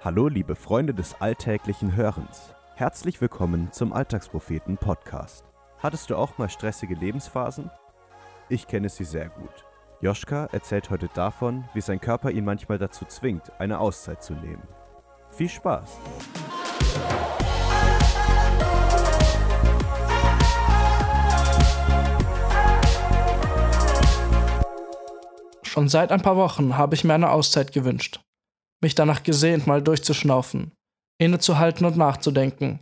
Hallo, liebe Freunde des alltäglichen Hörens. Herzlich willkommen zum Alltagspropheten Podcast. Hattest du auch mal stressige Lebensphasen? Ich kenne sie sehr gut. Joschka erzählt heute davon, wie sein Körper ihn manchmal dazu zwingt, eine Auszeit zu nehmen. Viel Spaß! Schon seit ein paar Wochen habe ich mir eine Auszeit gewünscht mich danach gesehnt, mal durchzuschnaufen, innezuhalten und nachzudenken.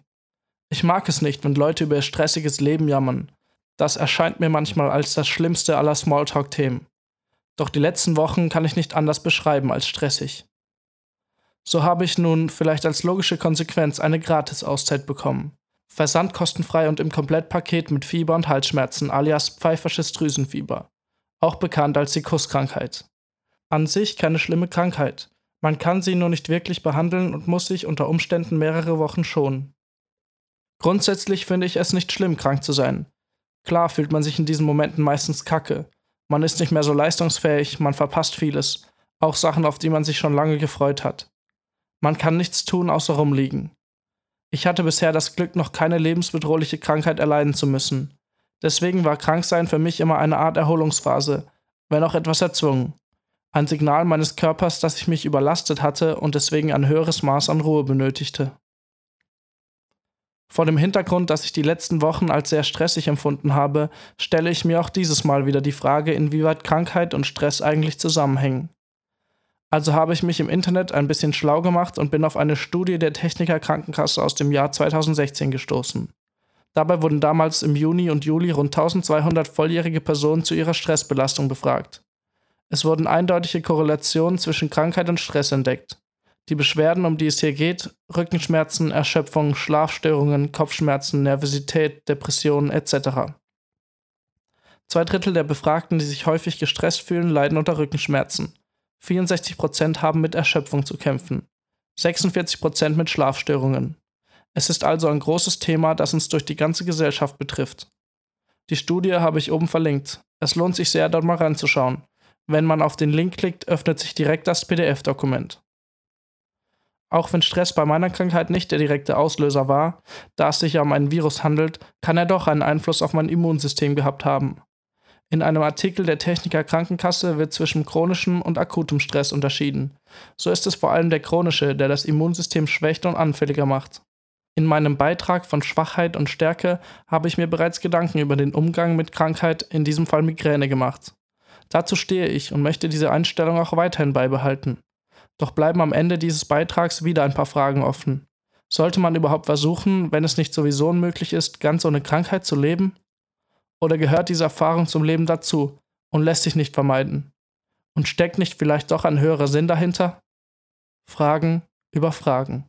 Ich mag es nicht, wenn Leute über ihr stressiges Leben jammern. Das erscheint mir manchmal als das schlimmste aller Smalltalk-Themen. Doch die letzten Wochen kann ich nicht anders beschreiben als stressig. So habe ich nun vielleicht als logische Konsequenz eine Gratis-Auszeit bekommen. Versand kostenfrei und im Komplettpaket mit Fieber und Halsschmerzen alias pfeifersches Drüsenfieber. Auch bekannt als die Kusskrankheit. An sich keine schlimme Krankheit, man kann sie nur nicht wirklich behandeln und muss sich unter Umständen mehrere Wochen schonen. Grundsätzlich finde ich es nicht schlimm, krank zu sein. Klar fühlt man sich in diesen Momenten meistens kacke. Man ist nicht mehr so leistungsfähig, man verpasst vieles, auch Sachen, auf die man sich schon lange gefreut hat. Man kann nichts tun, außer rumliegen. Ich hatte bisher das Glück, noch keine lebensbedrohliche Krankheit erleiden zu müssen. Deswegen war Kranksein für mich immer eine Art Erholungsphase, wenn auch etwas erzwungen ein Signal meines Körpers, dass ich mich überlastet hatte und deswegen ein höheres Maß an Ruhe benötigte. Vor dem Hintergrund, dass ich die letzten Wochen als sehr stressig empfunden habe, stelle ich mir auch dieses Mal wieder die Frage, inwieweit Krankheit und Stress eigentlich zusammenhängen. Also habe ich mich im Internet ein bisschen schlau gemacht und bin auf eine Studie der Techniker Krankenkasse aus dem Jahr 2016 gestoßen. Dabei wurden damals im Juni und Juli rund 1200 volljährige Personen zu ihrer Stressbelastung befragt. Es wurden eindeutige Korrelationen zwischen Krankheit und Stress entdeckt. Die Beschwerden, um die es hier geht, Rückenschmerzen, Erschöpfung, Schlafstörungen, Kopfschmerzen, Nervosität, Depressionen etc. Zwei Drittel der Befragten, die sich häufig gestresst fühlen, leiden unter Rückenschmerzen. 64% haben mit Erschöpfung zu kämpfen. 46% mit Schlafstörungen. Es ist also ein großes Thema, das uns durch die ganze Gesellschaft betrifft. Die Studie habe ich oben verlinkt. Es lohnt sich sehr, dort mal reinzuschauen. Wenn man auf den Link klickt, öffnet sich direkt das PDF-Dokument. Auch wenn Stress bei meiner Krankheit nicht der direkte Auslöser war, da es sich ja um einen Virus handelt, kann er doch einen Einfluss auf mein Immunsystem gehabt haben. In einem Artikel der Techniker Krankenkasse wird zwischen chronischem und akutem Stress unterschieden. So ist es vor allem der chronische, der das Immunsystem schwächt und anfälliger macht. In meinem Beitrag von Schwachheit und Stärke habe ich mir bereits Gedanken über den Umgang mit Krankheit, in diesem Fall Migräne, gemacht. Dazu stehe ich und möchte diese Einstellung auch weiterhin beibehalten. Doch bleiben am Ende dieses Beitrags wieder ein paar Fragen offen. Sollte man überhaupt versuchen, wenn es nicht sowieso unmöglich ist, ganz ohne Krankheit zu leben? Oder gehört diese Erfahrung zum Leben dazu und lässt sich nicht vermeiden? Und steckt nicht vielleicht doch ein höherer Sinn dahinter? Fragen über Fragen.